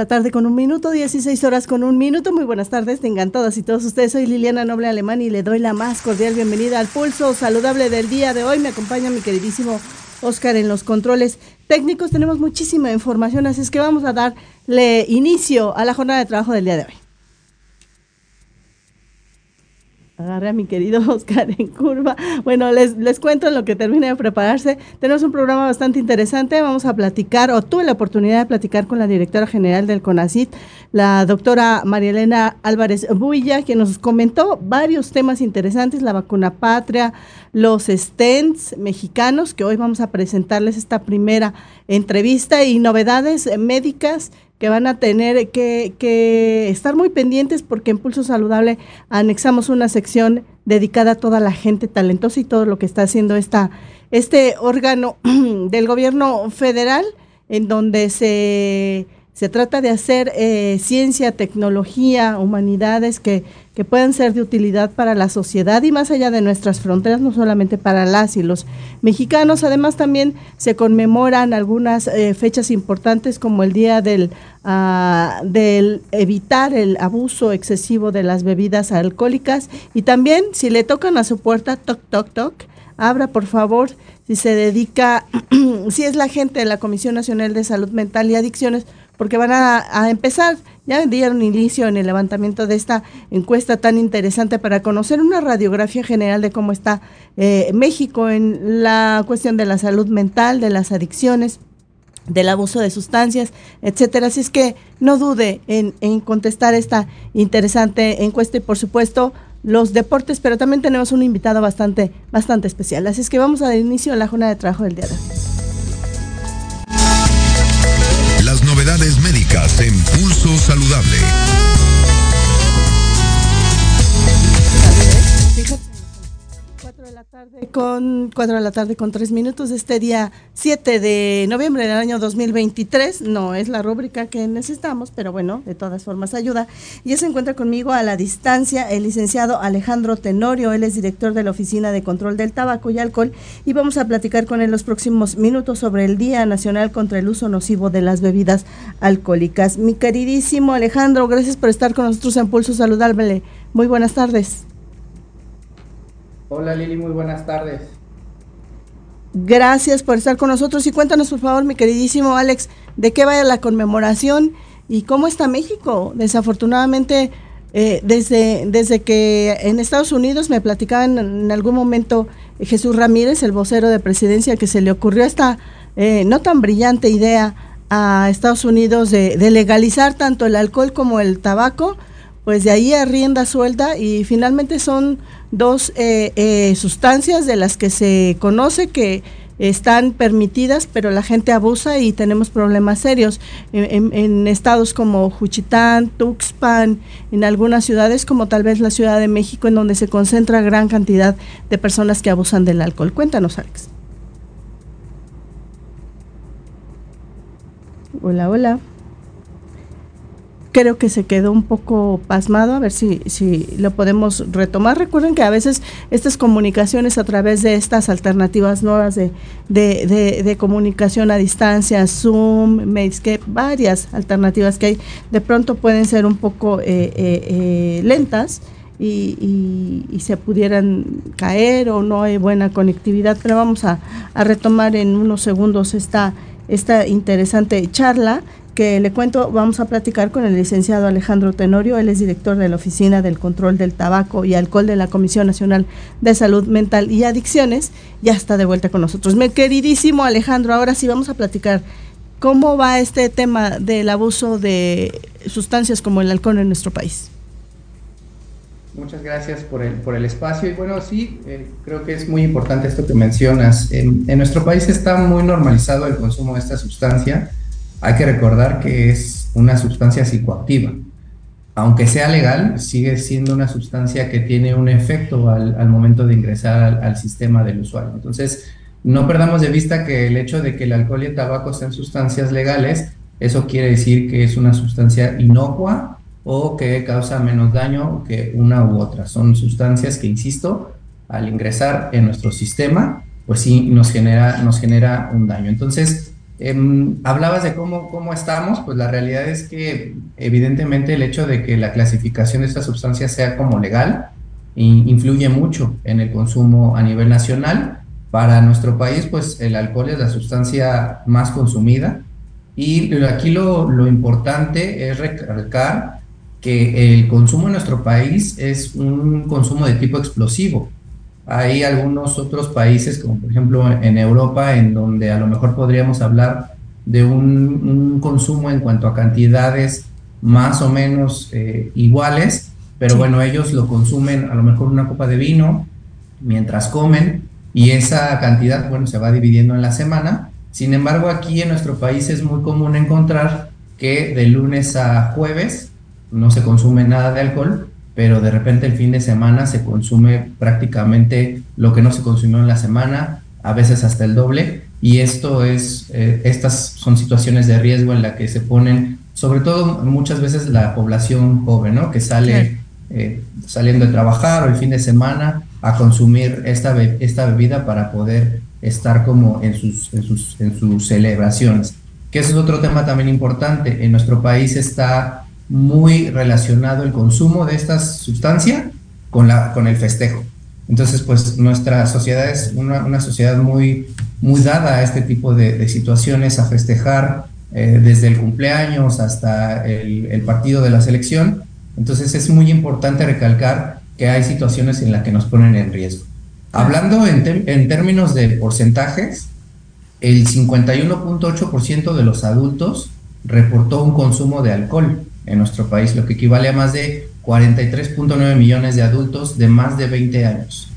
la tarde con un minuto, 16 horas con un minuto. Muy buenas tardes, tengan todas y todos ustedes. Soy Liliana Noble Alemán y le doy la más cordial bienvenida al pulso saludable del día de hoy. Me acompaña mi queridísimo Oscar en los controles técnicos. Tenemos muchísima información, así es que vamos a darle inicio a la jornada de trabajo del día de hoy. Agarré a mi querido Oscar en curva. Bueno, les, les cuento en lo que termine de prepararse. Tenemos un programa bastante interesante. Vamos a platicar, o tuve la oportunidad de platicar con la directora general del CONACIT, la doctora María Elena Álvarez Builla, que nos comentó varios temas interesantes, la vacuna patria, los stents mexicanos, que hoy vamos a presentarles esta primera entrevista y novedades médicas que van a tener que, estar muy pendientes porque en Pulso Saludable anexamos una sección dedicada a toda la gente talentosa y todo lo que está haciendo esta, este órgano del gobierno federal en donde se se trata de hacer eh, ciencia, tecnología, humanidades que, puedan ser de utilidad para la sociedad y más allá de nuestras fronteras, no solamente para las y los mexicanos. Además, también se conmemoran algunas eh, fechas importantes como el Día del, uh, del evitar el abuso excesivo de las bebidas alcohólicas y también si le tocan a su puerta, toc, toc, toc, abra por favor si se dedica, si es la gente de la Comisión Nacional de Salud Mental y Adicciones, porque van a, empezar, ya dieron inicio en el levantamiento de esta encuesta tan interesante para conocer una radiografía general de cómo está eh, México en la cuestión de la salud mental, de las adicciones del abuso de sustancias, etcétera. Así es que no dude en, contestar esta interesante encuesta y por supuesto los deportes, pero también tenemos un invitado bastante, bastante especial. Así es que vamos a dar inicio a la jornada de trabajo del día de hoy. Médicas en Pulso Saludable. Tarde con 4 de la tarde con 3 minutos este día 7 de noviembre del año 2023. No es la rúbrica que necesitamos, pero bueno, de todas formas ayuda. Y se encuentra conmigo a la distancia el licenciado Alejandro Tenorio. Él es director de la Oficina de Control del Tabaco y Alcohol y vamos a platicar con él los próximos minutos sobre el Día Nacional contra el Uso Nocivo de las Bebidas Alcohólicas. Mi queridísimo Alejandro, gracias por estar con nosotros en Pulso Saludable. Muy buenas tardes. Hola Lili, muy buenas tardes. Gracias por estar con nosotros y cuéntanos por favor, mi queridísimo Alex, de qué va la conmemoración y cómo está México. Desafortunadamente, eh, desde, desde que en Estados Unidos me platicaban en, algún momento Jesús Ramírez, el vocero de presidencia, que se le ocurrió esta eh, no tan brillante idea a Estados Unidos de, de legalizar tanto el alcohol como el tabaco, pues de ahí a rienda suelta y finalmente son dos eh, eh, sustancias de las que se conoce que están permitidas, pero la gente abusa y tenemos problemas serios en, estados como Juchitán, Tuxpan, en algunas ciudades como tal vez la Ciudad de México, en donde se concentra gran cantidad de personas que abusan del alcohol. Cuéntanos, Alex. Hola, hola creo que se quedó un poco pasmado, a ver si, si lo podemos retomar. Recuerden que a veces estas comunicaciones a través de estas alternativas nuevas de, de, de, comunicación a distancia, Zoom, Medscape, varias alternativas que hay, de pronto pueden ser un poco eh, eh, eh, lentas. Y, y, se pudieran caer o no hay buena conectividad, pero vamos a, a retomar en unos segundos esta, esta interesante charla que le cuento, vamos a platicar con el licenciado Alejandro Tenorio, él es director de la Oficina del Control del Tabaco y Alcohol de la Comisión Nacional de Salud Mental y Adicciones, ya está de vuelta con nosotros. Mi queridísimo Alejandro, ahora sí vamos a platicar cómo va este tema del abuso de sustancias como el alcohol en nuestro país. Muchas gracias por el, por el espacio. Y bueno, sí, eh, creo que es muy importante esto que mencionas. En, en nuestro país está muy normalizado el consumo de esta sustancia hay que recordar que es una sustancia psicoactiva. aunque sea legal, sigue siendo una sustancia que tiene un efecto al, momento de ingresar al, sistema del usuario. Entonces, no perdamos de vista que el hecho de que el alcohol y el tabaco sean sustancias legales, eso quiere decir que es una sustancia inocua o que causa menos daño que una u otra. Son sustancias que, insisto, al ingresar en nuestro sistema, pues sí nos genera, nos genera un daño. Entonces, em, hablabas de cómo, cómo estamos, pues la realidad es que evidentemente el hecho de que la clasificación de esta sustancia sea como legal influye mucho en el consumo a nivel nacional. Para nuestro país, pues el alcohol es la sustancia más consumida. Y aquí lo, lo importante es recalcar que el consumo en nuestro país es un consumo de tipo explosivo. Hay algunos otros países, como por ejemplo en Europa, en donde a lo mejor podríamos hablar de un, consumo en cuanto a cantidades más o menos eh, iguales, pero bueno, ellos lo consumen a lo mejor una copa de vino mientras comen y esa cantidad, bueno, se va dividiendo en la semana. Sin embargo, aquí en nuestro país es muy común encontrar que de lunes a jueves no se consume nada de alcohol, pero de repente el fin de semana se consume prácticamente lo que no se consumió en la semana, a veces hasta el doble, y esto es, eh, estas son situaciones de riesgo en la que se ponen, sobre todo muchas veces la población joven, ¿no? Que sale eh, saliendo de trabajar o el fin de semana a consumir esta, esta bebida para poder estar como en sus, en sus, en sus celebraciones. Que ese es otro tema también importante. En nuestro país está muy relacionado el consumo de esta sustancia con, la, con el festejo. Entonces, pues nuestra sociedad es una, una sociedad muy, muy dada a este tipo de, situaciones, a festejar eh, desde el cumpleaños hasta el, partido de la selección. Entonces, es muy importante recalcar que hay situaciones en las que nos ponen en riesgo. Hablando en, en términos de porcentajes, el 51.8% de los adultos reportó un consumo de alcohol en nuestro país, lo que equivale a más de 43.9 millones de adultos de más de 20 años.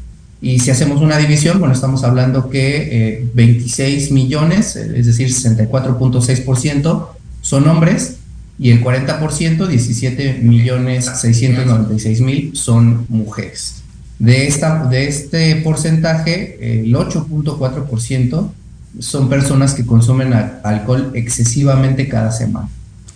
Y si hacemos una división, bueno, estamos hablando que 26 eh, millones, es decir, 64.6% son hombres y el 40%, 17 millones 696 mil son mujeres. De, esta, de este porcentaje, el 8.4% son personas que consumen alcohol excesivamente cada semana.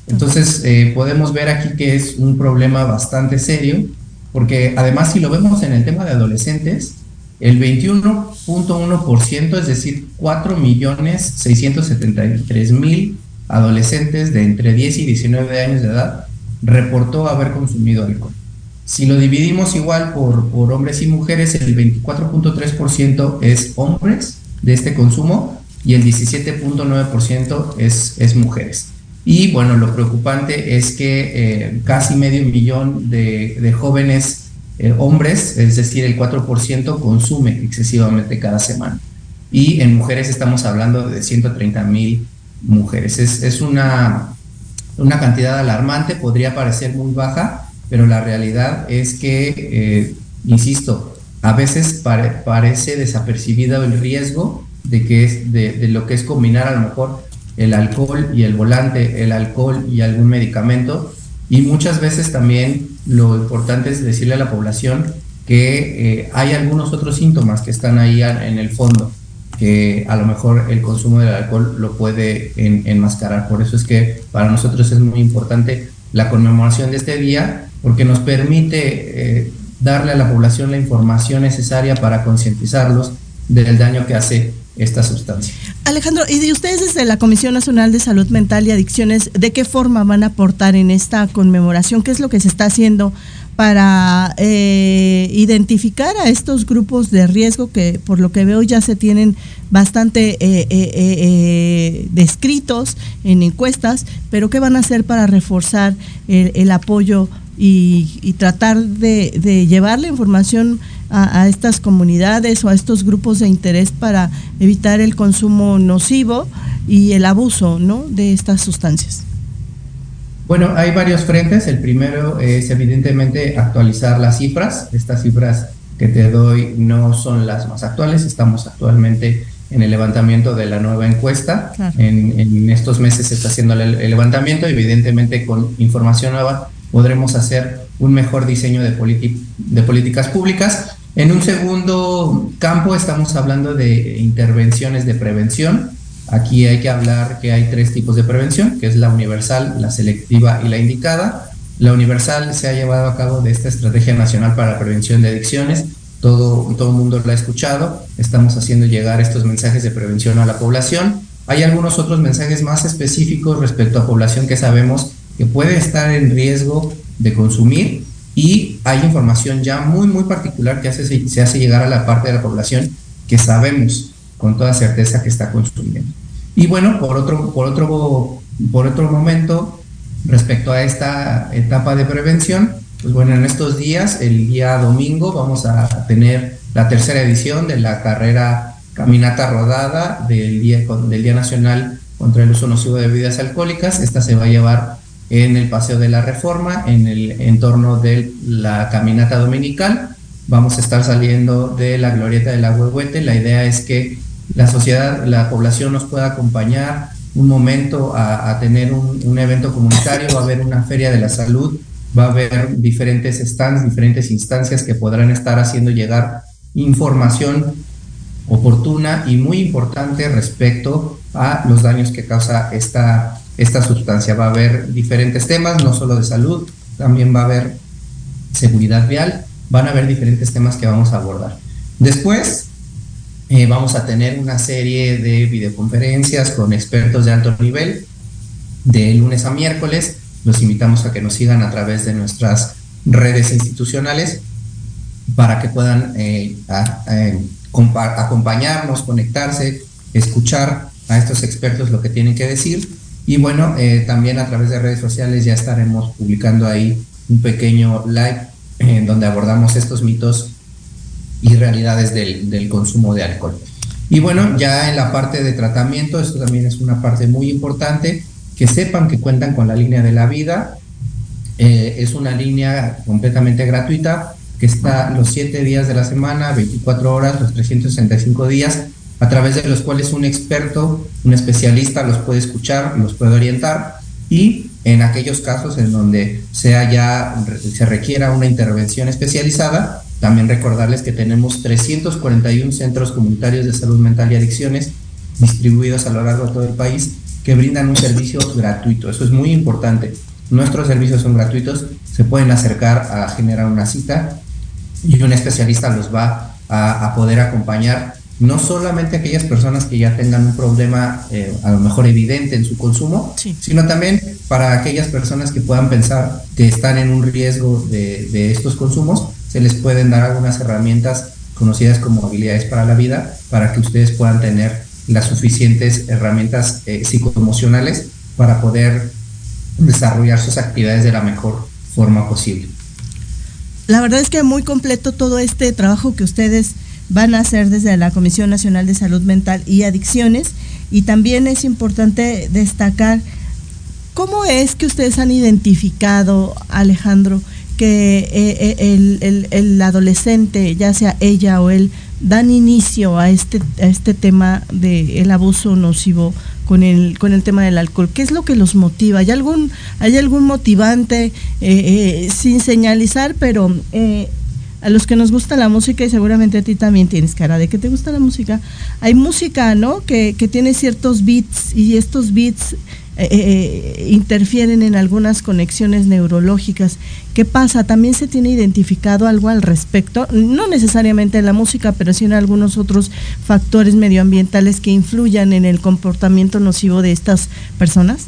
Entonces, eh, podemos ver aquí que es un problema bastante serio, porque además si lo vemos en el tema de adolescentes, el 21.1%, es decir, 4.673.000 adolescentes de entre 10 y 19 años de edad reportó haber consumido alcohol. Si lo dividimos igual por, por hombres y mujeres, el 24.3% es hombres de este consumo y el 17.9% es, es mujeres. Y bueno, lo preocupante es que eh, casi medio millón de, jóvenes eh, hombres, es decir, el 4%, consume excesivamente cada semana. Y en mujeres estamos hablando de 130 mil mujeres. Es, una, una cantidad alarmante, podría parecer muy baja, pero la realidad es que, eh, insisto, a veces parece desapercibido el riesgo de, que es, de, de, lo que es combinar a lo mejor el alcohol y el volante, el alcohol y algún medicamento. Y muchas veces también lo importante es decirle a la población que eh, hay algunos otros síntomas que están ahí en el fondo, que a lo mejor el consumo del alcohol lo puede enmascarar. Por eso es que para nosotros es muy importante la conmemoración de este día, porque nos permite eh, darle a la población la información necesaria para concientizarlos del daño que hace esta sustancia. Alejandro, y de ustedes desde la Comisión Nacional de Salud Mental y Adicciones, ¿de qué forma van a aportar en esta conmemoración? ¿Qué es lo que se está haciendo para eh, identificar a estos grupos de riesgo que por lo que veo ya se tienen bastante eh, eh, descritos en encuestas, pero qué van a hacer para reforzar el, apoyo y, tratar de llevar la información a, estas comunidades o a estos grupos de interés para evitar el consumo nocivo y el abuso ¿no? de estas sustancias? Bueno, hay varios frentes. El primero es evidentemente actualizar las cifras. Estas cifras que te doy no son las más actuales. Estamos actualmente en el levantamiento de la nueva encuesta. En, estos meses se está haciendo el, levantamiento, evidentemente con información nueva podremos hacer un mejor diseño de, de políticas públicas. En un segundo campo estamos hablando de intervenciones de prevención. Aquí hay que hablar que hay tres tipos de prevención, que es la universal, la selectiva y la indicada. La universal se ha llevado a cabo de esta Estrategia Nacional para la Prevención de Adicciones. Todo, el mundo lo ha escuchado. Estamos haciendo llegar estos mensajes de prevención a la población. Hay algunos otros mensajes más específicos respecto a población que sabemos que puede estar en riesgo de consumir y hay información ya muy, muy particular que hace, se hace llegar a la parte de la población que sabemos con toda certeza que está consumiendo. Y bueno, por otro, por otro, por otro momento, respecto a esta etapa de prevención, pues bueno, en estos días, el día domingo, vamos a tener la tercera edición de la carrera Caminata Rodada del Día, del Día Nacional contra el Uso Nocivo de Bebidas Alcohólicas. Esta se va a llevar en el Paseo de la Reforma, en el entorno de la caminata dominical. Vamos a estar saliendo de la glorieta de la Huehuete. La idea es que la sociedad, la población nos pueda acompañar un momento a, tener un, evento comunitario, va a haber una feria de la salud, va a haber diferentes stands, diferentes instancias que podrán estar haciendo llegar información oportuna y muy importante respecto a los daños que causa esta esta sustancia. Va a haber diferentes temas, no solo de salud, también va a haber seguridad vial, van a haber diferentes temas que vamos a abordar. Después eh, vamos a tener una serie de videoconferencias con expertos de alto nivel de lunes a miércoles. Los invitamos a que nos sigan a través de nuestras redes institucionales para que puedan eh, acompañarnos, conectarse, escuchar a estos expertos lo que tienen que decir y bueno, eh, también a través de redes sociales ya estaremos publicando ahí un pequeño live en donde abordamos estos mitos y realidades del, consumo de alcohol. Y bueno, ya en la parte de tratamiento, esto también es una parte muy importante, que sepan que cuentan con la línea de la vida. Eh, es una línea completamente gratuita que está los 7 días de la semana, 24 horas, los 365 días a través de los cuales un experto, un especialista los puede escuchar, los puede orientar y en aquellos casos en donde sea ya se requiera una intervención especializada, también recordarles que tenemos 341 centros comunitarios de salud mental y adicciones distribuidos a lo largo de todo el país que brindan un servicio gratuito. Eso es muy importante. Nuestros servicios son gratuitos, se pueden acercar a generar una cita y un especialista los va a, a poder acompañar no solamente aquellas personas que ya tengan un problema eh, a lo mejor evidente en su consumo, sino también para aquellas personas que puedan pensar que están en un riesgo de, estos consumos, se les pueden dar algunas herramientas conocidas como habilidades para la vida para que ustedes puedan tener las suficientes herramientas eh, psicoemocionales para poder desarrollar sus actividades de la mejor forma posible. La verdad es que muy completo todo este trabajo que ustedes van a ser desde la Comisión Nacional de Salud Mental y Adicciones. Y también es importante destacar cómo es que ustedes han identificado, Alejandro, que eh, eh, el, adolescente, ya sea ella o él, dan inicio a este, a este tema del abuso nocivo con el, con el tema del alcohol. ¿Qué es lo que los motiva? ¿Hay algún, hay algún motivante eh, sin señalizar, pero a los que nos gusta la música y seguramente a ti también tienes cara de que te gusta la música, hay música, ¿no? Que, tiene ciertos beats y estos beats eh, eh, interfieren en algunas conexiones neurológicas. ¿Qué pasa? También se tiene identificado algo al respecto, no necesariamente en la música, pero sí en algunos otros factores medioambientales que influyan en el comportamiento nocivo de estas personas.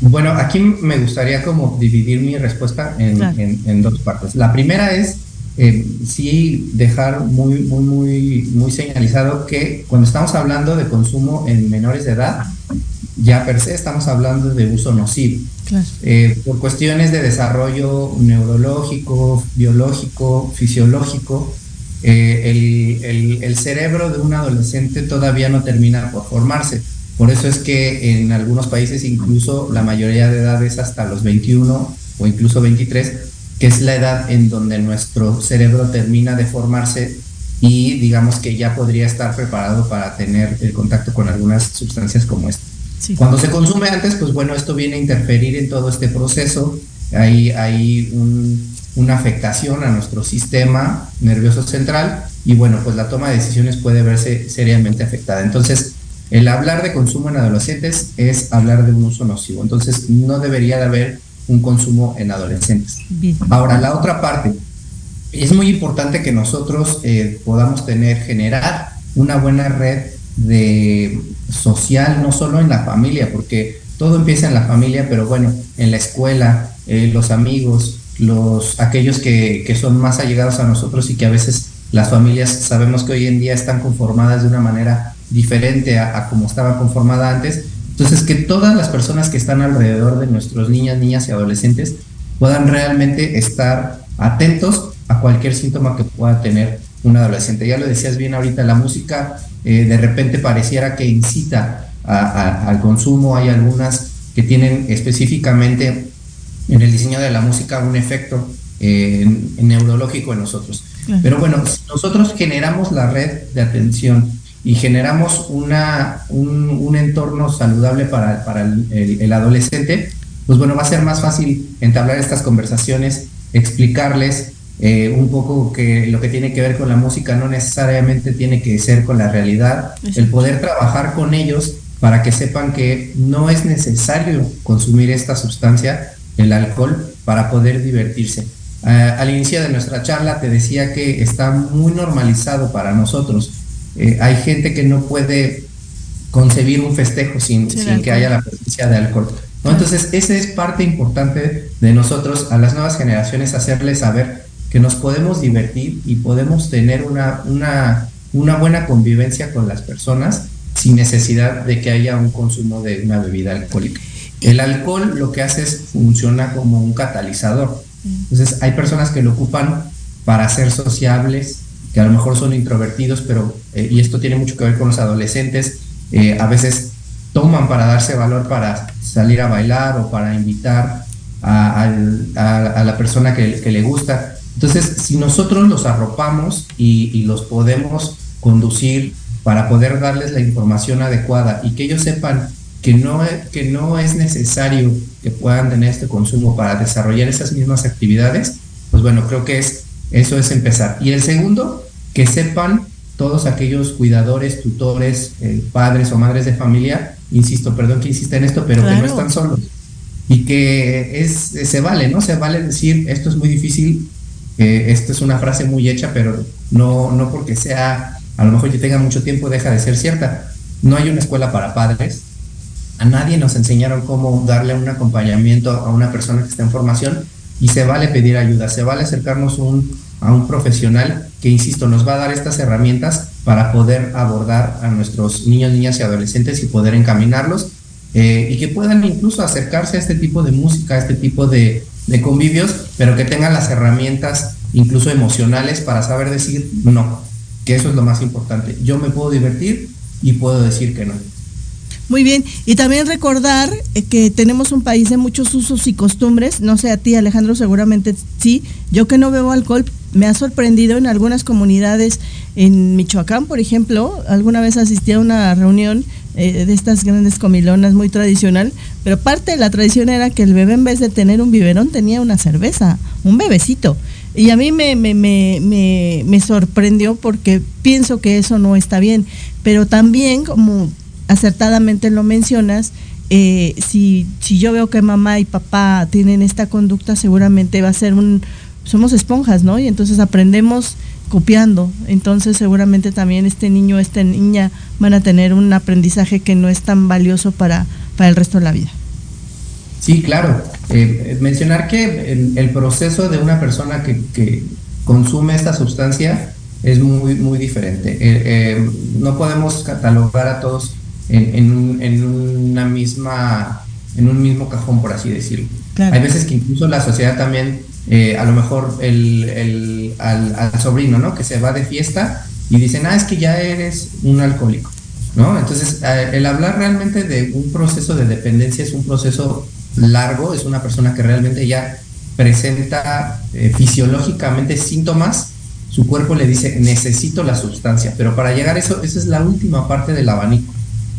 Bueno, aquí me gustaría como dividir mi respuesta en, dos partes. La primera es eh, sí dejar muy, muy, muy, muy señalizado que cuando estamos hablando de consumo en menores de edad, ya per se estamos hablando de uso nocivo. Eh, por cuestiones de desarrollo neurológico, biológico, fisiológico, eh, el cerebro de un adolescente todavía no termina por formarse por eso es que en algunos países incluso la mayoría de edad es hasta los 21 o incluso 23, que es la edad en donde nuestro cerebro termina de formarse y digamos que ya podría estar preparado para tener el contacto con algunas sustancias como esta. Cuando se consume antes, pues bueno, esto viene a interferir en todo este proceso. Hay, hay una afectación a nuestro sistema nervioso central y bueno, pues la toma de decisiones puede verse seriamente afectada. Entonces, el hablar de consumo en adolescentes es hablar de un uso nocivo. Entonces, no debería de haber un consumo en adolescentes. Ahora, la otra parte, es muy importante que nosotros eh, podamos tener, generar una buena red de social, no solo en la familia, porque todo empieza en la familia, pero bueno, en la escuela, eh, los amigos, los, aquellos que, que son más allegados a nosotros y que a veces las familias sabemos que hoy en día están conformadas de una manera diferente a, como estaba conformada antes. Entonces, que todas las personas que están alrededor de nuestros niñas, niñas y adolescentes puedan realmente estar atentos a cualquier síntoma que pueda tener un adolescente. Ya lo decías bien ahorita, la música eh, de repente pareciera que incita al consumo. Hay algunas que tienen específicamente en el diseño de la música un efecto eh, neurológico en nosotros. Pero bueno, si nosotros generamos la red de atención y generamos una, un, entorno saludable para, para el, adolescente, pues bueno, va a ser más fácil entablar estas conversaciones, explicarles eh, un poco que lo que tiene que ver con la música no necesariamente tiene que ser con la realidad, el poder trabajar con ellos para que sepan que no es necesario consumir esta sustancia, el alcohol, para poder divertirse. Eh, al inicio de nuestra charla te decía que está muy normalizado para nosotros eh, hay gente que no puede concebir un festejo sin, que haya la presencia de alcohol. Entonces, esa es parte importante de nosotros a las nuevas generaciones, hacerles saber que nos podemos divertir y podemos tener una, una, una buena convivencia con las personas sin necesidad de que haya un consumo de una bebida alcohólica. El alcohol lo que hace es funciona como un catalizador. Entonces, hay personas que lo ocupan para ser sociables, que a lo mejor son introvertidos, pero, eh, y esto tiene mucho que ver con los adolescentes, eh, a veces toman para darse valor para salir a bailar o para invitar a, la persona que, le gusta. Entonces, si nosotros los arropamos y, los podemos conducir para poder darles la información adecuada y que ellos sepan que no, que no es necesario que puedan tener este consumo para desarrollar esas mismas actividades, pues bueno, creo que es eso es empezar. Y el segundo, que sepan todos aquellos cuidadores, tutores, eh, padres o madres de familia, insisto, perdón que insista en esto, pero que no están solos. Y que es, se vale, ¿no? Se vale decir, esto es muy difícil, eh, esto es una frase muy hecha, pero no, no porque sea, a lo mejor yo tenga mucho tiempo, deja de ser cierta. No hay una escuela para padres, a nadie nos enseñaron cómo darle un acompañamiento a una persona que está en formación y se vale pedir ayuda, se vale acercarnos a un profesional que, insisto, nos va a dar estas herramientas para poder abordar a nuestros niños, niñas y adolescentes y poder encaminarlos eh, y que puedan incluso acercarse a este tipo de música, a este tipo de, de convivios, pero que tengan las herramientas incluso emocionales para saber decir no, que eso es lo más importante. Yo me puedo divertir y puedo decir que no. Muy bien, y también recordar eh, que tenemos un país de muchos usos y costumbres, no sé a ti Alejandro, seguramente sí, yo que no bebo alcohol, me ha sorprendido en algunas comunidades, en Michoacán, por ejemplo, alguna vez asistí a una reunión eh, de estas grandes comilonas muy tradicional, pero parte de la tradición era que el bebé en vez de tener un biberón tenía una cerveza, un bebecito. Y a mí me, me, me, me sorprendió porque pienso que eso no está bien, pero también como acertadamente lo mencionas, eh, si, si yo veo que mamá y papá tienen esta conducta, seguramente va a ser un, somos esponjas, ¿no? Y entonces aprendemos copiando. Entonces seguramente también este niño, esta niña van a tener un aprendizaje que no es tan valioso para, para el resto de la vida. Sí, claro. Eh, mencionar que el, proceso de una persona que, consume esta sustancia es muy, muy diferente. Eh, no podemos catalogar a todos en, una misma, en un mismo cajón, por así decirlo. Hay veces que incluso la sociedad también, eh, a lo mejor el, al, sobrino, ¿no? Que se va de fiesta y dicen, ah, es que ya eres un alcohólico, ¿no? Entonces, el hablar realmente de un proceso de dependencia es un proceso largo, es una persona que realmente ya presenta eh, fisiológicamente síntomas, su cuerpo le dice, necesito la sustancia, pero para llegar a eso, esa es la última parte del abanico.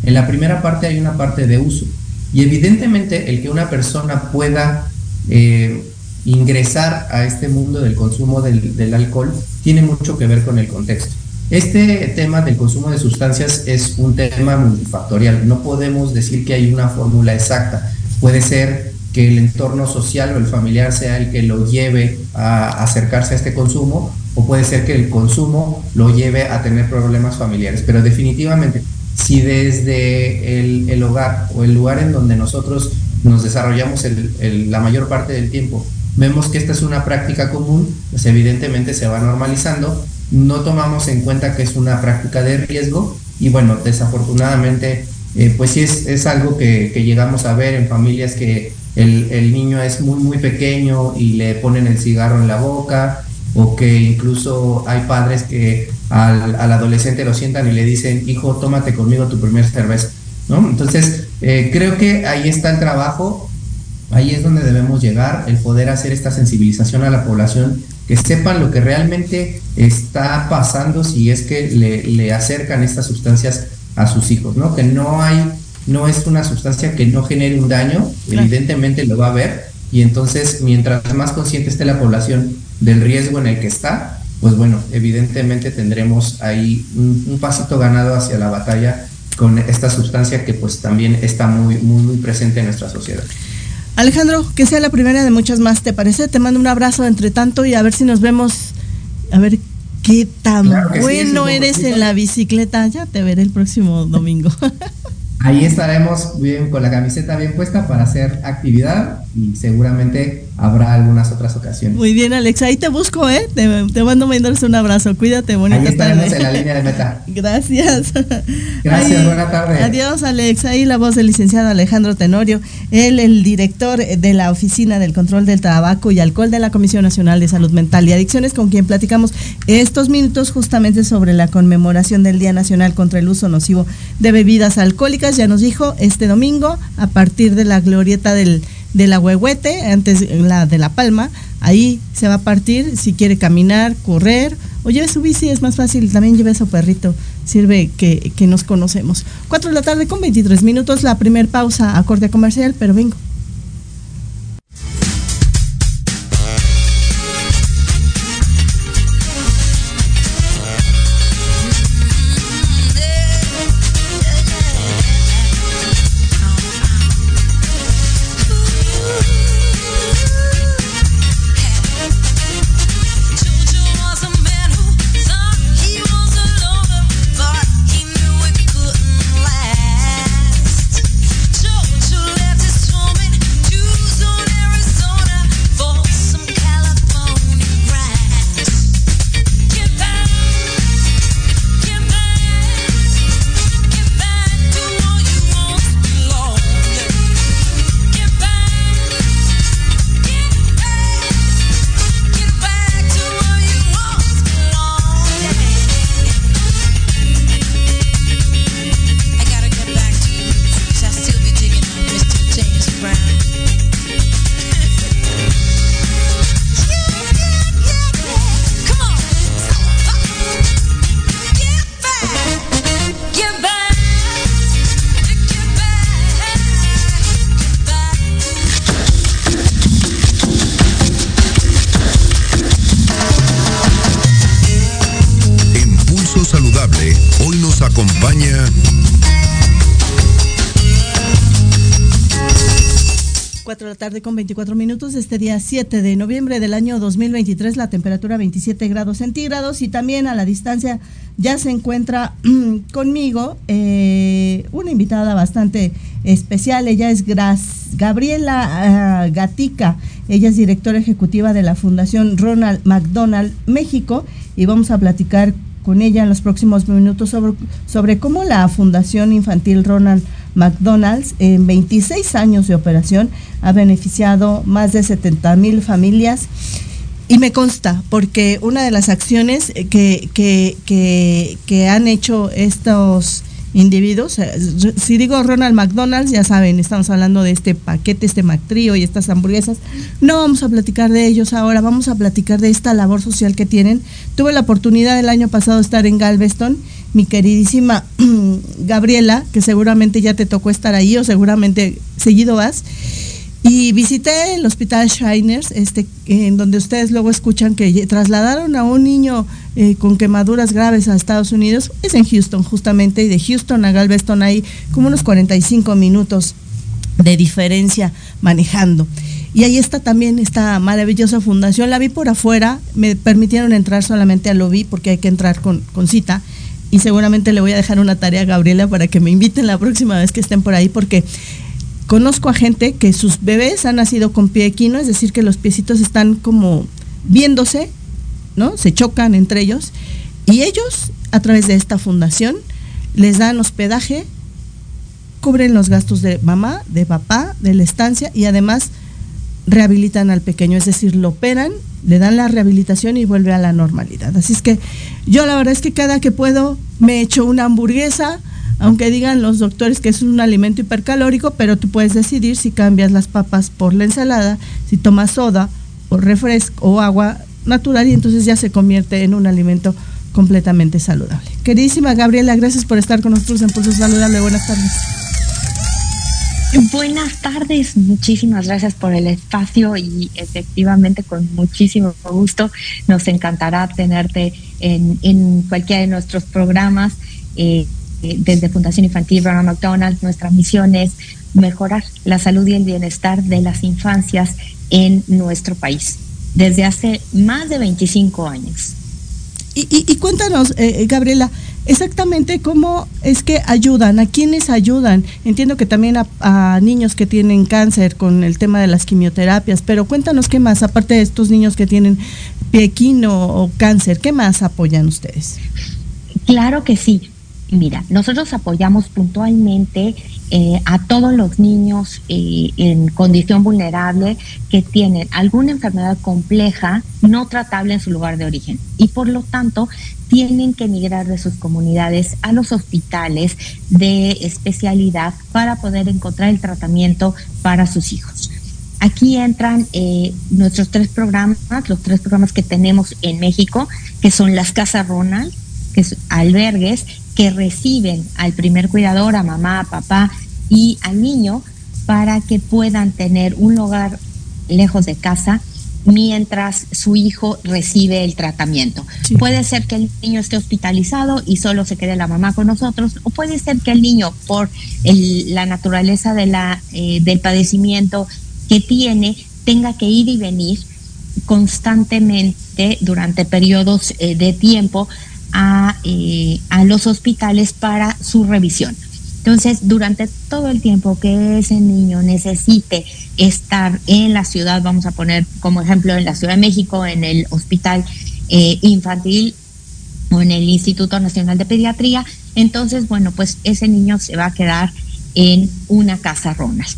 En la primera parte hay una parte de uso. Y evidentemente el que una persona pueda eh, ingresar a este mundo del consumo del, del, alcohol tiene mucho que ver con el contexto. Este tema del consumo de sustancias es un tema multifactorial. No podemos decir que hay una fórmula exacta. Puede ser que el entorno social o el familiar sea el que lo lleve a acercarse a este consumo o puede ser que el consumo lo lleve a tener problemas familiares. Pero definitivamente, si desde el, el hogar o el lugar en donde nosotros nos desarrollamos la mayor parte del tiempo, vemos que esta es una práctica común, pues evidentemente se va normalizando, no tomamos en cuenta que es una práctica de riesgo y bueno, desafortunadamente, eh, pues sí es, es algo que, que, llegamos a ver en familias que el, el, niño es muy, muy pequeño y le ponen el cigarro en la boca o que incluso hay padres que al, al adolescente lo sientan y le dicen, hijo, tómate conmigo tu primer cerveza. ¿no? Entonces, eh, creo que ahí está el trabajo, ahí es donde debemos llegar, el poder hacer esta sensibilización a la población, que sepan lo que realmente está pasando si es que le, le acercan estas sustancias a sus hijos, ¿no? Que no hay, no es una sustancia que no genere un daño, claro. evidentemente lo va a haber, y entonces mientras más consciente esté la población del riesgo en el que está, pues bueno, evidentemente tendremos ahí un, un pasito ganado hacia la batalla con esta sustancia que pues también está muy, muy, muy presente en nuestra sociedad. Alejandro, que sea la primera de muchas más, ¿te parece? Te mando un abrazo entre tanto y a ver si nos vemos, a ver qué tan claro bueno sí, eres en la bicicleta. Ya te veré el próximo domingo. Ahí estaremos bien con la camiseta bien puesta para hacer actividad y seguramente habrá algunas otras ocasiones. Muy bien, Alex, ahí te busco, ¿eh? Te, te mando mandarse un abrazo. Cuídate, bonita ahí estaremos tarde. en la línea de meta. Gracias. Gracias, buena tarde. Adiós, Alex. Ahí la voz del licenciado Alejandro Tenorio, él, el director de la Oficina del Control del Tabaco y Alcohol de la Comisión Nacional de Salud Mental y Adicciones, con quien platicamos estos minutos justamente sobre la conmemoración del Día Nacional contra el Uso Nocivo de Bebidas Alcohólicas. Ya nos dijo este domingo, a partir de la glorieta del de la huehuete, antes la de la palma, ahí se va a partir si quiere caminar, correr, o lleve su bici, es más fácil, también lleve a su perrito, sirve que, que nos conocemos. 4 de la tarde con 23 minutos, la primer pausa a corte comercial, pero vengo. Tarde con 24 minutos, este día 7 de noviembre del año 2023, la temperatura 27 grados centígrados y también a la distancia ya se encuentra conmigo eh, una invitada bastante especial, ella es Gras, Gabriela uh, Gatica, ella es directora ejecutiva de la Fundación Ronald McDonald México y vamos a platicar con ella en los próximos minutos sobre, sobre cómo la Fundación Infantil Ronald McDonald's en 26 años de operación ha beneficiado más de 70 mil familias. Y me consta, porque una de las acciones que, que, que, que han hecho estos individuos, eh, si digo Ronald McDonald's, ya saben, estamos hablando de este paquete, este McTrio y estas hamburguesas, no vamos a platicar de ellos ahora, vamos a platicar de esta labor social que tienen. Tuve la oportunidad el año pasado de estar en Galveston mi queridísima Gabriela, que seguramente ya te tocó estar ahí o seguramente seguido vas. Y visité el hospital Shiners, este, en donde ustedes luego escuchan que trasladaron a un niño eh, con quemaduras graves a Estados Unidos. Es en Houston, justamente, y de Houston a Galveston hay como unos 45 minutos de diferencia manejando. Y ahí está también esta maravillosa fundación. La vi por afuera, me permitieron entrar solamente al lobby porque hay que entrar con cita. Y seguramente le voy a dejar una tarea a Gabriela para que me inviten la próxima vez que estén por ahí, porque Conozco a gente que sus bebés han nacido con pie equino, es decir, que los piecitos están como viéndose, ¿no? Se chocan entre ellos. Y ellos, a través de esta fundación, les dan hospedaje, cubren los gastos de mamá, de papá, de la estancia y además rehabilitan al pequeño, es decir, lo operan, le dan la rehabilitación y vuelve a la normalidad. Así es que yo la verdad es que cada que puedo me echo una hamburguesa, aunque digan los doctores que es un alimento hipercalórico, pero tú puedes decidir si cambias las papas por la ensalada, si tomas soda o refresco o agua natural y entonces ya se convierte en un alimento completamente saludable. Queridísima Gabriela, gracias por estar con nosotros en Pulso Saludable. Buenas tardes. Buenas tardes, muchísimas gracias por el espacio y efectivamente con muchísimo gusto nos encantará tenerte en, en cualquiera de nuestros programas. Eh, desde Fundación Infantil Ronald McDonald, nuestra misión es mejorar la salud y el bienestar de las infancias en nuestro país desde hace más de 25 años. Y, cuéntanos, eh, eh, Gabriela, exactamente cómo es que ayudan, a quiénes ayudan. Entiendo que también a, niños que tienen cáncer con el tema de las quimioterapias, pero cuéntanos qué más, aparte de estos niños que tienen pequino o cáncer, ¿qué más apoyan ustedes? Claro que sí. Mira, nosotros apoyamos puntualmente eh, a todos los niños eh, en condición vulnerable que tienen alguna enfermedad compleja no tratable en su lugar de origen y por lo tanto tienen que emigrar de sus comunidades a los hospitales de especialidad para poder encontrar el tratamiento para sus hijos. Aquí entran eh, nuestros tres programas, los tres programas que tenemos en México, que son las Casas Ronald, que son albergues que reciben al primer cuidador, a mamá, a papá y al niño para que puedan tener un hogar lejos de casa mientras su hijo recibe el tratamiento. Puede ser que el niño esté hospitalizado y solo se quede la mamá con nosotros, o puede ser que el niño, por la naturaleza de la, eh, del padecimiento que tiene, tenga que ir y venir constantemente durante periodos eh, de tiempo a, eh, a los hospitales para su revisión. Entonces, durante todo el tiempo que ese niño necesite estar en la ciudad, vamos a poner como ejemplo en la Ciudad de México, en el hospital eh, infantil o en el Instituto Nacional de Pediatría, entonces, bueno, pues ese niño se va a quedar en una casa Ronald.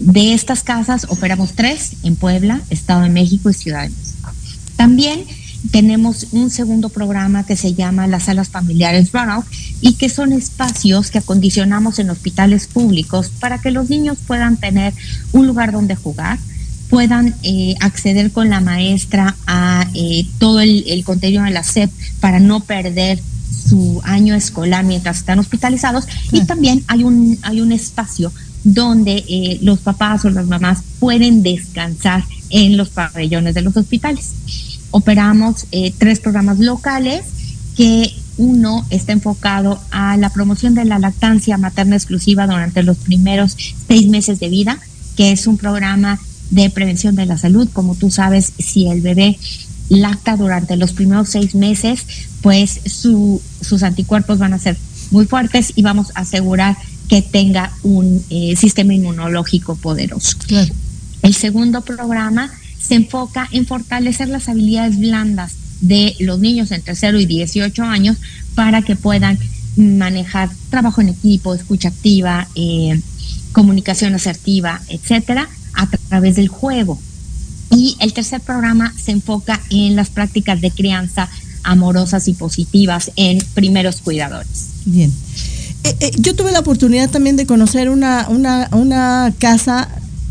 De estas casas operamos tres en Puebla, Estado de México y Ciudad de México. También tenemos un segundo programa que se llama las salas familiares Ronald y que son espacios que acondicionamos en hospitales públicos para que los niños puedan tener un lugar donde jugar, puedan eh, acceder con la maestra a eh, todo el, contenido de la SEP para no perder su año escolar mientras están hospitalizados. Y también hay un, hay un espacio donde eh, los papás o las mamás pueden descansar en los pabellones de los hospitales operamos eh, tres programas locales que uno está enfocado a la promoción de la lactancia materna exclusiva durante los primeros seis meses de vida, que es un programa de prevención de la salud. Como tú sabes, si el bebé lacta durante los primeros seis meses, pues sus anticuerpos van a ser muy fuertes y vamos a asegurar que tenga un eh, sistema inmunológico poderoso. El segundo programa se enfoca en fortalecer las habilidades blandas de los niños entre 0 y 18 años para que puedan manejar trabajo en equipo, escucha activa, eh, comunicación asertiva, etcétera, a través del juego. Y el tercer programa se enfoca en las prácticas de crianza amorosas y positivas en primeros cuidadores. Bien. Eh, eh, yo tuve la oportunidad también de conocer una, una, una casa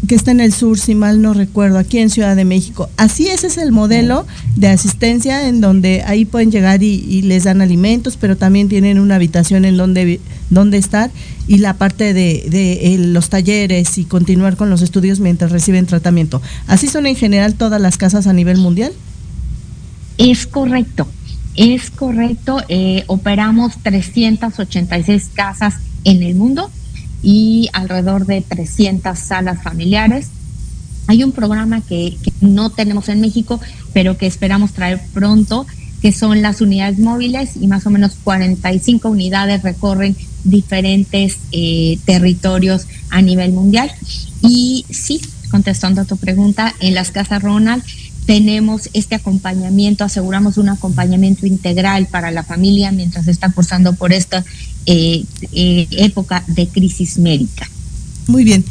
que está en el sur, si mal no recuerdo, aquí en Ciudad de México. Así ese es el modelo de asistencia en donde ahí pueden llegar y, les dan alimentos, pero también tienen una habitación en donde, donde estar y la parte de, los talleres y continuar con los estudios mientras reciben tratamiento. ¿Así son en general todas las casas a nivel mundial? Es correcto, es correcto. Eh, operamos 386 casas en el mundo y alrededor de 300 salas familiares. Hay un programa que, no tenemos en México, pero que esperamos traer pronto, que son las unidades móviles y más o menos 45 unidades recorren diferentes eh, territorios a nivel mundial. Y sí, contestando a tu pregunta, en las casas Ronald tenemos este acompañamiento, aseguramos un acompañamiento integral para la familia mientras está cursando por esta eh, eh, época de crisis médica. Muy bien.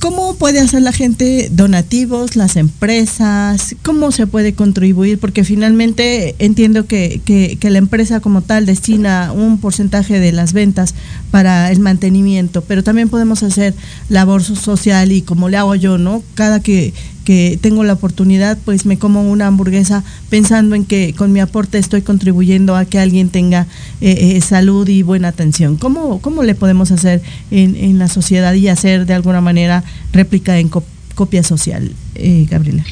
¿Cómo puede hacer la gente donativos, las empresas? ¿Cómo se puede contribuir? Porque finalmente entiendo que, que, la empresa como tal destina un porcentaje de las ventas para el mantenimiento, pero también podemos hacer labor social y como le hago yo, ¿no? Cada que, que tengo la oportunidad, pues me como una hamburguesa pensando en que con mi aporte estoy contribuyendo a que alguien tenga eh, eh, salud y buena atención. ¿Cómo, ¿Cómo le podemos hacer en, en la sociedad y hacer de alguna manera réplica en copia social, eh, Gabriela?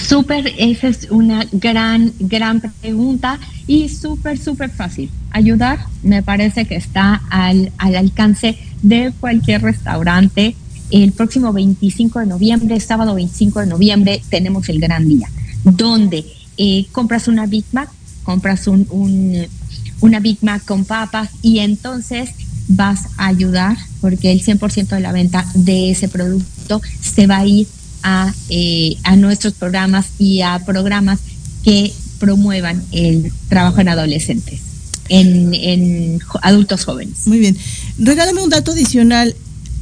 Súper, esa es una gran, gran pregunta y súper, súper fácil. Ayudar me parece que está al, al alcance de cualquier restaurante el próximo 25 de noviembre, sábado 25 de noviembre, tenemos el gran día, donde eh, compras una Big Mac, compras un, una Big Mac con papas y entonces vas a ayudar porque el 100% de la venta de ese producto se va a ir a, eh, a nuestros programas y a programas que promuevan el trabajo en adolescentes. En, en, adultos jóvenes. Muy bien. Regálame un dato adicional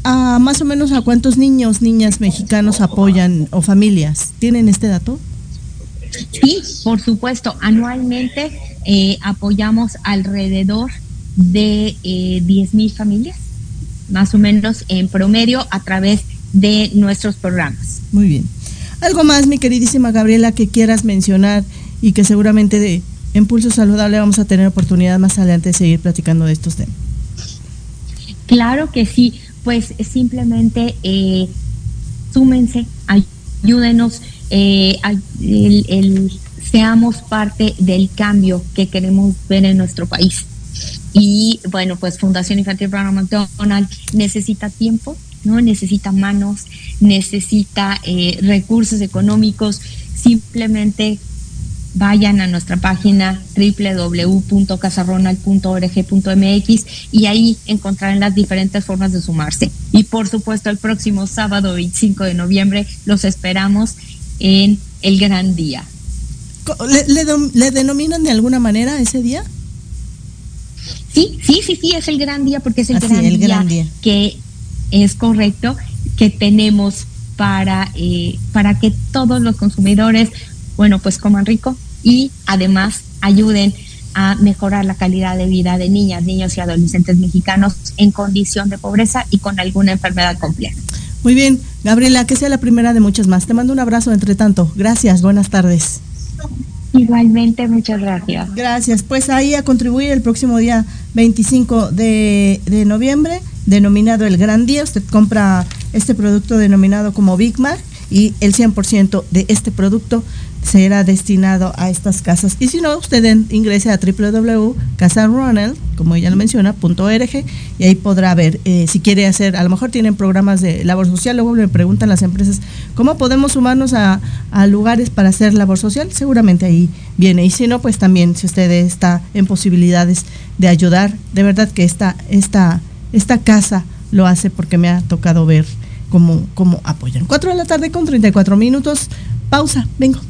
a más o menos a cuántos niños, niñas mexicanos apoyan o familias. ¿Tienen este dato? Sí, por supuesto. Anualmente eh, apoyamos alrededor de eh, 10 mil familias, más o menos en promedio, a través de nuestros programas. Muy bien. Algo más, mi queridísima Gabriela, que quieras mencionar y que seguramente de Impulso Saludable vamos a tener oportunidad más adelante de seguir platicando de estos temas. Claro que sí pues simplemente eh, súmense, ayúdenos, eh, seamos parte del cambio que queremos ver en nuestro país. Y bueno, pues Fundación Infantil Ronald McDonald necesita tiempo, ¿no? Necesita manos, necesita eh, recursos económicos, simplemente vayan a nuestra página www.casarronald.org.mx y ahí encontrarán las diferentes formas de sumarse. Y por supuesto, el próximo sábado 25 de noviembre los esperamos en el gran día. ¿Le, denominan de alguna manera ese día? Sí, sí, sí, sí, es el gran día porque es el, gran, día que es correcto que tenemos para, eh, para que todos los consumidores bueno, pues coman rico y además ayuden a mejorar la calidad de vida de niñas, niños y adolescentes mexicanos en condición de pobreza y con alguna enfermedad compleja. Muy bien, Gabriela, que sea la primera de muchas más. Te mando un abrazo entre tanto. Gracias, buenas tardes. Igualmente, muchas gracias. Gracias. Pues ahí a contribuir el próximo día 25 de, de noviembre, denominado el Gran Día. Usted compra este producto denominado como Big Mac y el 100% de este producto será destinado a estas casas. Y si no, usted ingrese a www.casaronald, como ella lo menciona, .org, y ahí podrá ver eh, si quiere hacer, a lo mejor tienen programas de labor social, luego me preguntan las empresas, ¿cómo podemos sumarnos a, lugares para hacer labor social? Seguramente ahí viene. Y si no, pues también, si usted está en posibilidades de ayudar, de verdad que esta, esta, esta casa lo hace porque me ha tocado ver cómo, cómo apoyan. Cuatro de la tarde con 34 minutos. Pausa, vengo.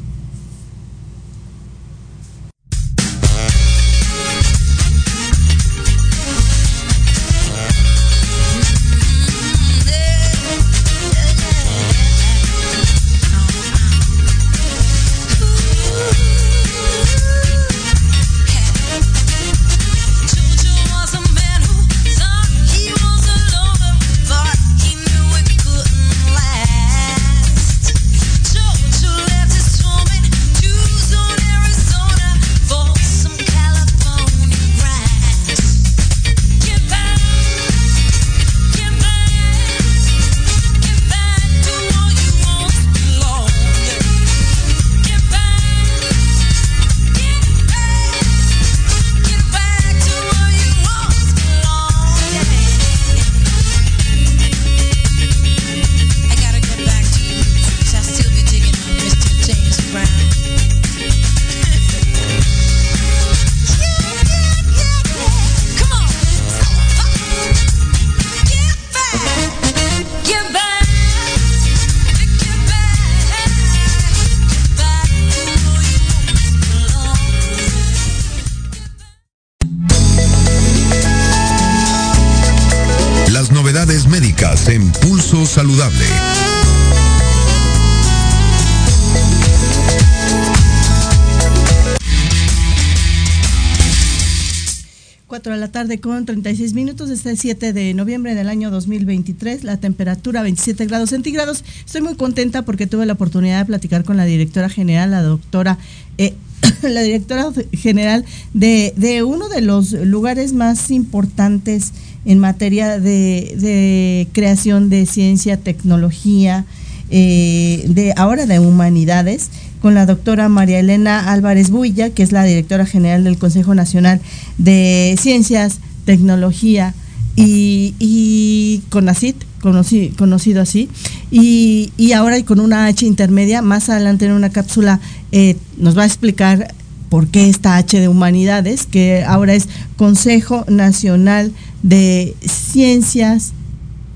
Tarde con 36 minutos. Este es el 7 de noviembre del año 2023. La temperatura 27 grados centígrados. Estoy muy contenta porque tuve la oportunidad de platicar con la directora general, la doctora. Eh, la directora general de, uno de los lugares más importantes en materia de, de creación de ciencia, tecnología, eh, de ahora de humanidades, con la doctora María Elena Álvarez Builla, que es la directora general del Consejo Nacional de Ciencias, Tecnología y, y CONACIT, conocido así, y, y, ahora con una H intermedia, más adelante en una cápsula eh, nos va a explicar por qué esta H de Humanidades, que ahora es Consejo Nacional de Ciencias,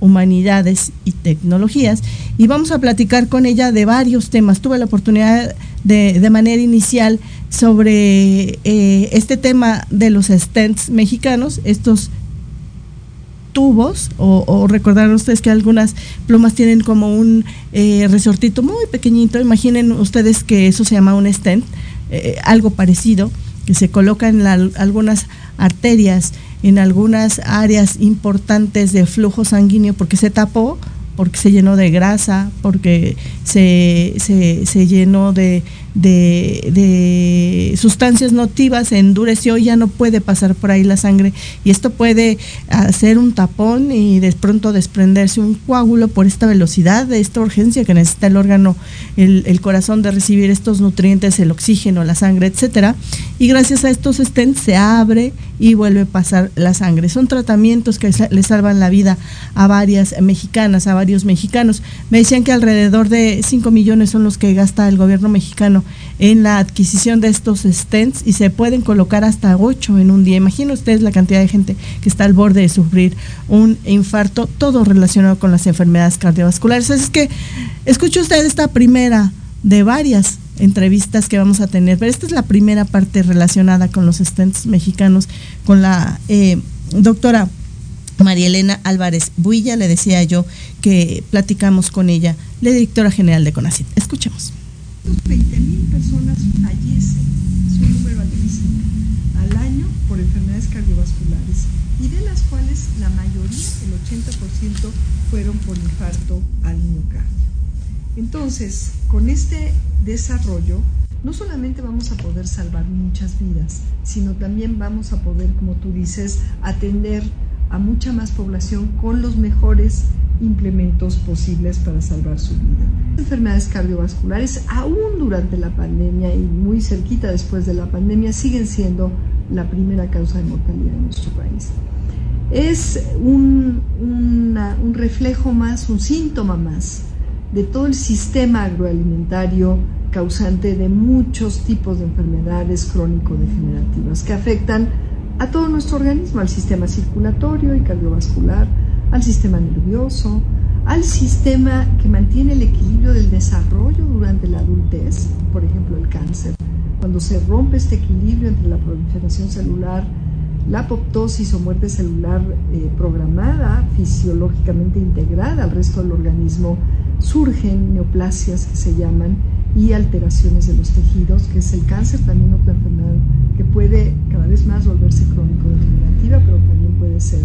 Humanidades y Tecnologías y vamos a platicar con ella de varios temas. Tuve la oportunidad de, de manera inicial sobre eh, este tema de los stents mexicanos, estos tubos, o, recordarán ustedes que algunas plumas tienen como un eh, resortito muy pequeñito, imaginen ustedes que eso se llama un stent, eh, algo parecido, que se coloca en algunas arterias en algunas áreas importantes de flujo sanguíneo porque se tapó, porque se llenó de grasa, porque se, se, se llenó de, de, sustancias nocivas, se endureció y ya no puede pasar por ahí la sangre. Y esto puede hacer un tapón y de pronto desprenderse un coágulo por esta velocidad, de esta urgencia que necesita el órgano, el, corazón de recibir estos nutrientes, el oxígeno, la sangre, etcétera. Y gracias a estos stents se abre y vuelve a pasar la sangre. Son tratamientos que le salvan la vida a varias mexicanas, a varios mexicanos. Me decían que alrededor de 5 millones son los que gasta el gobierno mexicano en la adquisición de estos stents y se pueden colocar hasta 8 en un día. Imaginen ustedes la cantidad de gente que está al borde de sufrir un infarto, todo relacionado con las enfermedades cardiovasculares. Es que escuche usted esta primera de varias entrevistas que vamos a tener, pero esta es la primera parte relacionada con los stents mexicanos, con la eh, doctora María Elena Álvarez Builla, le decía yo que platicamos con ella, la directora general de CONACYT. Escuchemos. Cardiovasculares y de las cuales la mayoría, el 80%, fueron por infarto al miocardio. Entonces, con este desarrollo, no solamente vamos a poder salvar muchas vidas, sino también vamos a poder, como tú dices, atender a mucha más población con los mejores implementos posibles para salvar su vida. Enfermedades cardiovasculares, aún durante la pandemia y muy cerquita después de la pandemia, siguen siendo la primera causa de mortalidad en nuestro país. Es un, un reflejo más, un síntoma más de todo el sistema agroalimentario causante de muchos tipos de enfermedades crónico-degenerativas que afectan a todo nuestro organismo, al sistema circulatorio y cardiovascular, al sistema nervioso, al sistema que mantiene el equilibrio del desarrollo durante la adultez, por ejemplo el cáncer. Cuando se rompe este equilibrio entre la proliferación celular, la apoptosis o muerte celular eh, programada, fisiológicamente integrada al resto del organismo, surgen neoplasias que se llaman y alteraciones de los tejidos, que es el cáncer, también otra enfermedad que puede cada vez más volverse crónico-degenerativa, pero también puede ser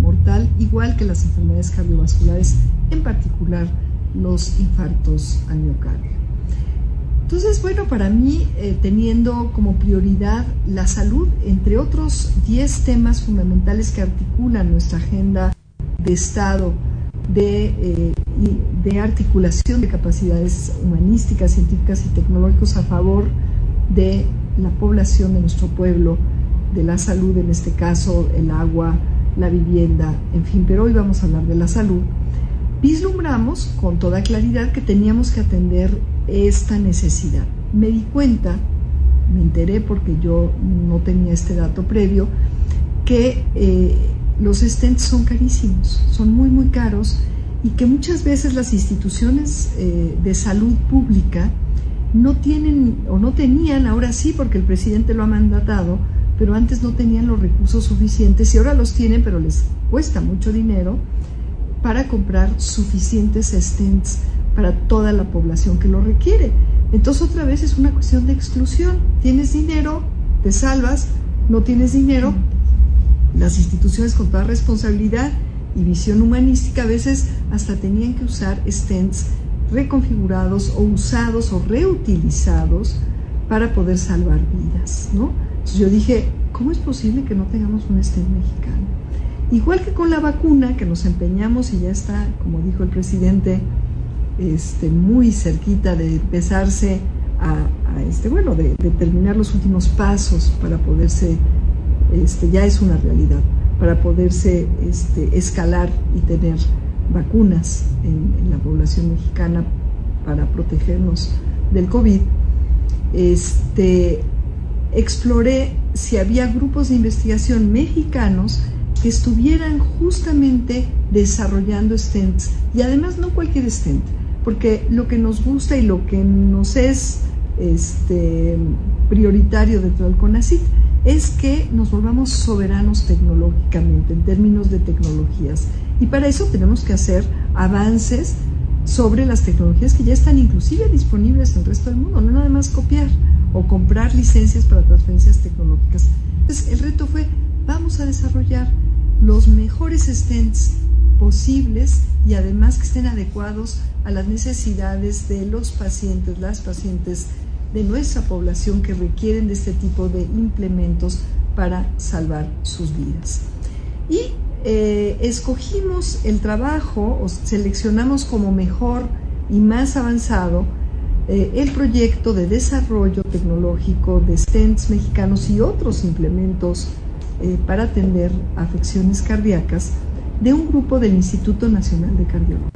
mortal, igual que las enfermedades cardiovasculares, en particular los infartos al miocardio. Entonces, bueno, para mí, eh, teniendo como prioridad la salud, entre otros 10 temas fundamentales que articulan nuestra agenda de Estado de, eh, de articulación de capacidades humanísticas, científicas y tecnológicas a favor de la población de nuestro pueblo, de la salud, en este caso el agua, la vivienda, en fin, pero hoy vamos a hablar de la salud. Vislumbramos con toda claridad que teníamos que atender esta necesidad. Me di cuenta, me enteré porque yo no tenía este dato previo, que eh, los stents son carísimos, son muy, muy caros y que muchas veces las instituciones eh, de salud pública no tienen o no tenían, ahora sí porque el presidente lo ha mandatado, pero antes no tenían los recursos suficientes y ahora los tienen, pero les cuesta mucho dinero para comprar suficientes stents para toda la población que lo requiere. Entonces otra vez es una cuestión de exclusión. Tienes dinero, te salvas, no tienes dinero. Las instituciones con toda responsabilidad y visión humanística a veces hasta tenían que usar stents reconfigurados o usados o reutilizados para poder salvar vidas, ¿no? Entonces yo dije, ¿cómo es posible que no tengamos un stent mexicano? Igual que con la vacuna, que nos empeñamos y ya está, como dijo el presidente, este, muy cerquita de empezarse a, este, bueno, de, terminar los últimos pasos para poderse, este, ya es una realidad, para poderse este, escalar y tener vacunas en, la población mexicana para protegernos del COVID, este, exploré si había grupos de investigación mexicanos que estuvieran justamente desarrollando stents y además no cualquier stent, porque lo que nos gusta y lo que nos es este, prioritario dentro del CONACIT es que nos volvamos soberanos tecnológicamente en términos de tecnologías. Y para eso tenemos que hacer avances sobre las tecnologías que ya están inclusive disponibles en el resto del mundo, no nada más copiar o comprar licencias para transferencias tecnológicas. Entonces el reto fue, vamos a desarrollar los mejores stents posibles y además que estén adecuados a las necesidades de los pacientes, las pacientes de nuestra población que requieren de este tipo de implementos para salvar sus vidas. Y eh, escogimos el trabajo seleccionamos como mejor y más avanzado eh, el proyecto de desarrollo tecnológico de stents mexicanos y otros implementos eh, para atender afecciones cardíacas de un grupo del Instituto Nacional de Cardiología.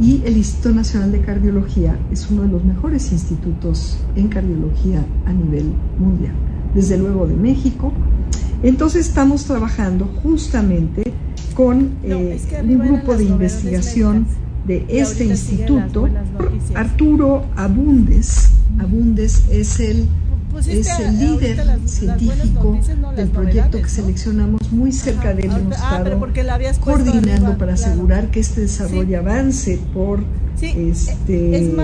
Y el Instituto Nacional de Cardiología es uno de los mejores institutos en cardiología a nivel mundial, desde luego de México. Entonces estamos trabajando justamente con eh, un grupo de investigación de este instituto, Arturo Abundes. Abundes es el pues es el líder científico del proyecto que seleccionamos muy cerca de él. Hemos ah, estado coordinando para asegurar que este desarrollo avance por, este,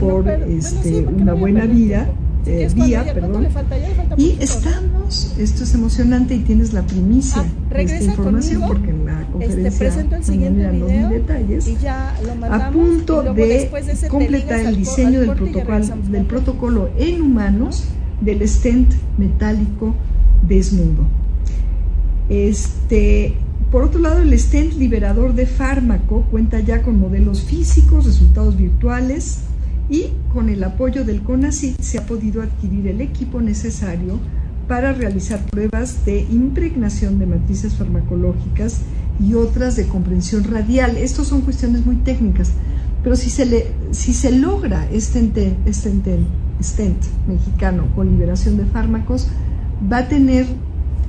por este, una buena vida. Eh, vía, perdón. y esto es emocionante y tienes la primicia ah, de esta información porque en la este, conferencia este, el siguiente video detalles, y ya lo a punto de, completar el diseño del protocolo, del protocolo en humanos del stent metálico desnudo. Este, por otro lado, el stent liberador de fármaco cuenta ya con modelos físicos, resultados virtuales, y con el apoyo del CONACYT se ha podido adquirir el equipo necesario para realizar pruebas de impregnación de matrices farmacológicas y otras de comprensión radial. Estas son cuestiones muy técnicas, pero si se, le, si se logra este, este stent mexicano con liberación de fármacos, va a tener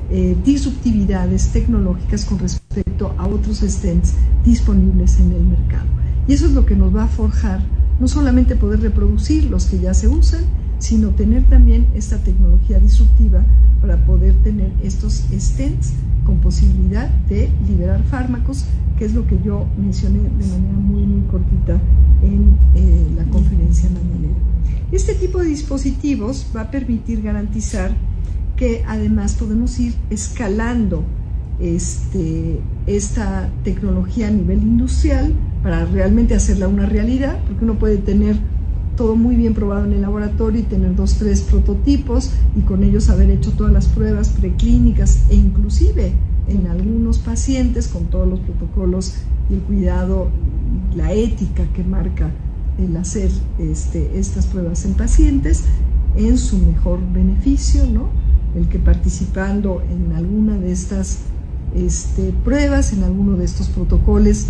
eh, disruptividades tecnológicas con respecto a otros stents disponibles en el mercado. Y eso es lo que nos va a forjar no solamente poder reproducir los que ya se usan, sino tener también esta tecnología disruptiva para poder tener estos stents con posibilidad de liberar fármacos, que es lo que yo mencioné de manera muy, muy cortita en eh, la conferencia mañanera. Este tipo de dispositivos va a permitir garantizar que además podemos ir escalando este, esta tecnología a nivel industrial para realmente hacerla una realidad, porque uno puede tener todo muy bien probado en el laboratorio y tener dos, tres prototipos y con ellos haber hecho todas las pruebas preclínicas e inclusive en algunos pacientes con todos los protocolos y el cuidado, la ética que marca el hacer este, estas pruebas en pacientes en su mejor beneficio, ¿no? El que participando en alguna de estas este, pruebas, en alguno de estos protocolos,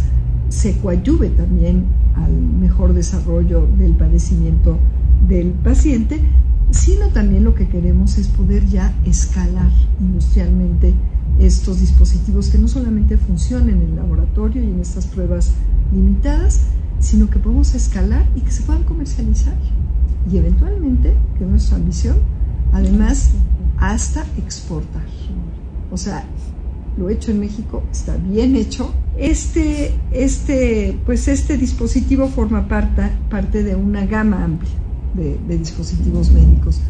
se coadyuve también al mejor desarrollo del padecimiento del paciente, sino también lo que queremos es poder ya escalar industrialmente estos dispositivos que no solamente funcionen en el laboratorio y en estas pruebas limitadas, sino que podemos escalar y que se puedan comercializar. Y eventualmente, que es nuestra ambición, además, hasta exportar. O sea, lo hecho en México está bien hecho, Este, este, pues este dispositivo forma parte, parte de una gama amplia de, dispositivos médicos.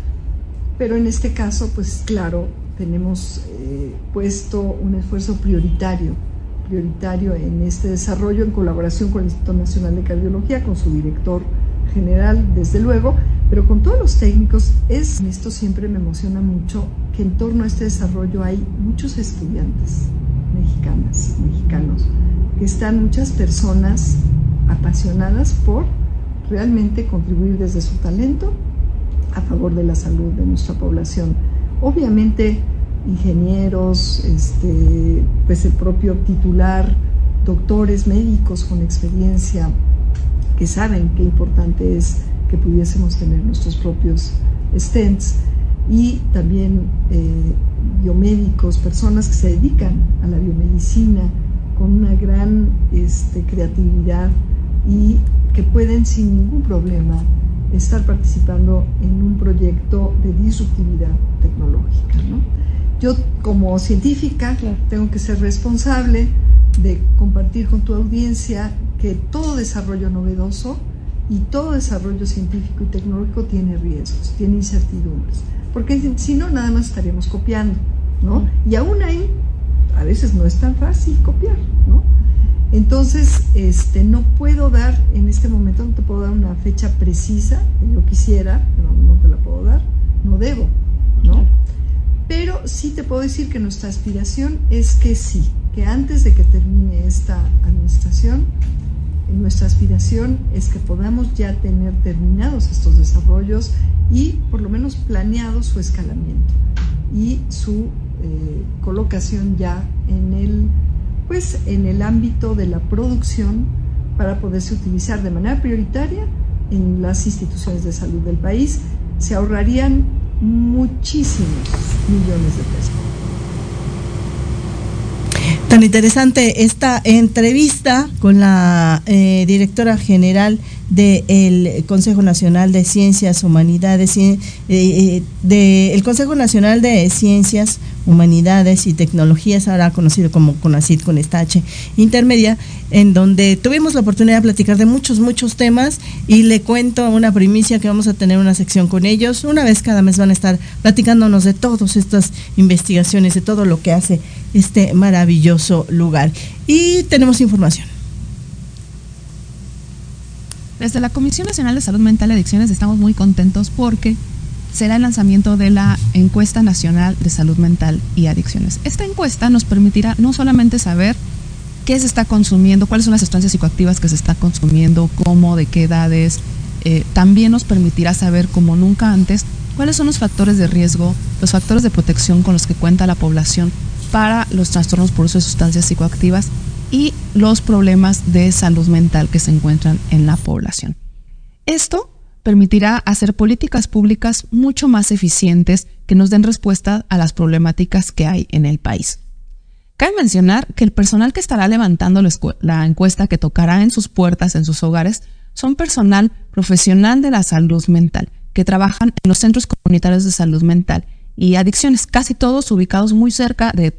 Pero en este caso, pues claro, tenemos eh, puesto un esfuerzo prioritario, prioritario en este desarrollo en colaboración con el Instituto Nacional de Cardiología, con su director general, desde luego, pero con todos los técnicos. Es, esto siempre me emociona mucho, que en torno a este desarrollo hay muchos estudiantes mexicanas, mexicanos, que están muchas personas apasionadas por realmente contribuir desde su talento a favor de la salud de nuestra población. Obviamente, ingenieros, este, pues el propio titular, doctores, médicos con experiencia, que saben qué importante es que pudiésemos tener nuestros propios stents y también eh, biomédicos, personas que se dedican a la biomedicina con una gran este, creatividad y que pueden sin ningún problema estar participando en un proyecto de disruptividad tecnológica. Yo como científica tengo que ser responsable de compartir con tu audiencia que todo desarrollo novedoso y todo desarrollo científico y tecnológico tiene riesgos, tiene incertidumbres, porque si no, nada más estaríamos copiando, ¿no? Y aún ahí, a veces no es tan fácil copiar, ¿no? Entonces, este, no puedo dar, en este momento no te puedo dar una fecha precisa, que yo quisiera, pero no te la puedo dar, no debo, ¿no? Pero sí te puedo decir que nuestra aspiración es que sí, que antes de que termine esta administración, nuestra aspiración es que podamos ya tener terminados estos desarrollos y por lo menos planeado su escalamiento y su eh, colocación ya en el pues en el ámbito de la producción para poderse utilizar de manera prioritaria en las instituciones de salud del país. Se ahorrarían muchísimos millones de pesos. Tan interesante esta entrevista con la eh, directora general del Consejo Nacional de Ciencias Humanidades, eh, eh, del Consejo Nacional de Ciencias Humanidades y Tecnologías, ahora conocido como CONACID con esta H intermedia, en donde tuvimos la oportunidad de platicar de muchos, muchos temas y le cuento una primicia que vamos a tener una sección con ellos. Una vez cada mes van a estar platicándonos de todas estas investigaciones, de todo lo que hace este maravilloso lugar. Y tenemos información. Desde la Comisión Nacional de Salud Mental y Adicciones estamos muy contentos porque será el lanzamiento de la encuesta nacional de salud mental y adicciones. Esta encuesta nos permitirá no solamente saber qué se está consumiendo, cuáles son las sustancias psicoactivas que se está consumiendo, cómo, de qué edades, eh, también nos permitirá saber como nunca antes cuáles son los factores de riesgo, los factores de protección con los que cuenta la población para los trastornos por uso de sustancias psicoactivas y los problemas de salud mental que se encuentran en la población. Esto permitirá hacer políticas públicas mucho más eficientes que nos den respuesta a las problemáticas que hay en el país. Cabe mencionar que el personal que estará levantando la encuesta que tocará en sus puertas, en sus hogares, son personal profesional de la salud mental, que trabajan en los centros comunitarios de salud mental y adicciones, casi todos ubicados muy cerca de,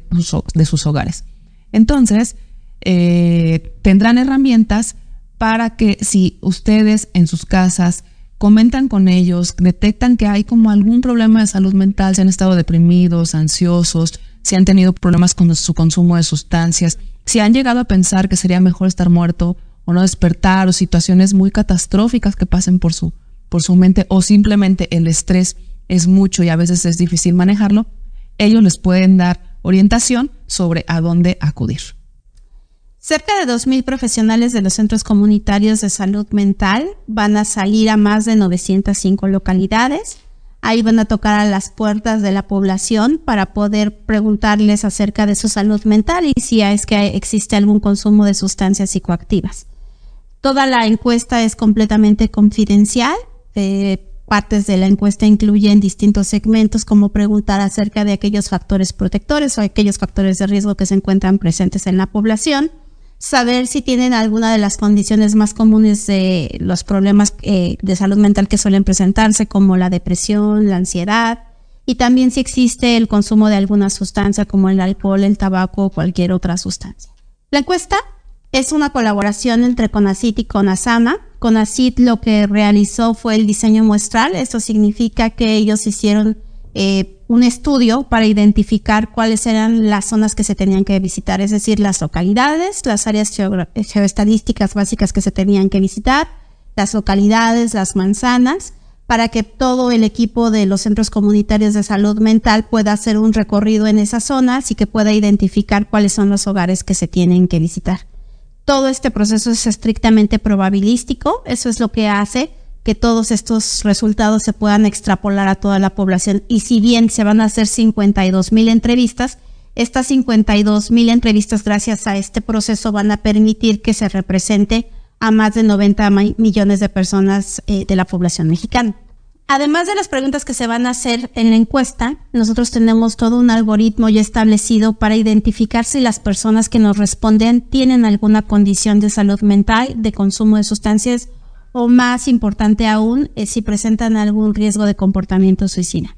sus hogares. Entonces, eh, tendrán herramientas para que si ustedes en sus casas comentan con ellos, detectan que hay como algún problema de salud mental, si han estado deprimidos, ansiosos, si han tenido problemas con su consumo de sustancias, si han llegado a pensar que sería mejor estar muerto o no despertar, o situaciones muy catastróficas que pasen por su, por su mente, o simplemente el estrés es mucho y a veces es difícil manejarlo, ellos les pueden dar orientación sobre a dónde acudir. Cerca de 2.000 profesionales de los centros comunitarios de salud mental van a salir a más de 905 localidades. Ahí van a tocar a las puertas de la población para poder preguntarles acerca de su salud mental y si es que existe algún consumo de sustancias psicoactivas. Toda la encuesta es completamente confidencial. Eh, Partes de la encuesta incluyen distintos segmentos como preguntar acerca de aquellos factores protectores o aquellos factores de riesgo que se encuentran presentes en la población, saber si tienen alguna de las condiciones más comunes de los problemas eh, de salud mental que suelen presentarse, como la depresión, la ansiedad, y también si existe el consumo de alguna sustancia como el alcohol, el tabaco o cualquier otra sustancia. La encuesta Es una colaboración entre CONACIT y CONASAMA. CONACIT lo que realizó fue el diseño muestral. Esto significa que ellos hicieron eh, un estudio para identificar cuáles eran las zonas que se tenían que visitar, es decir, las localidades, las áreas geoestadísticas básicas que se tenían que visitar, las localidades, las manzanas, para que todo el equipo de los centros comunitarios de salud mental pueda hacer un recorrido en esas zonas y que pueda identificar cuáles son los hogares que se tienen que visitar. Todo este proceso es estrictamente probabilístico, eso es lo que hace que todos estos resultados se puedan extrapolar a toda la población. Y si bien se van a hacer 52 mil entrevistas, estas 52 mil entrevistas gracias a este proceso van a permitir que se represente a más de 90 millones de personas eh, de la población mexicana. Además de las preguntas que se van a hacer en la encuesta, nosotros tenemos todo un algoritmo ya establecido para identificar si las personas que nos responden tienen alguna condición de salud mental, de consumo de sustancias o más importante aún, es si presentan algún riesgo de comportamiento suicida.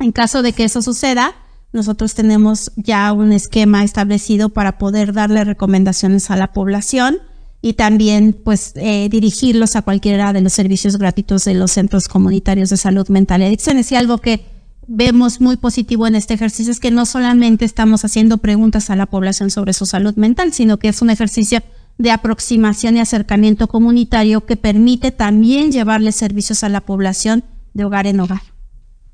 En caso de que eso suceda, nosotros tenemos ya un esquema establecido para poder darle recomendaciones a la población y también pues eh, dirigirlos a cualquiera de los servicios gratuitos de los centros comunitarios de salud mental y adicciones. Y algo que vemos muy positivo en este ejercicio es que no solamente estamos haciendo preguntas a la población sobre su salud mental, sino que es un ejercicio de aproximación y acercamiento comunitario que permite también llevarle servicios a la población de hogar en hogar.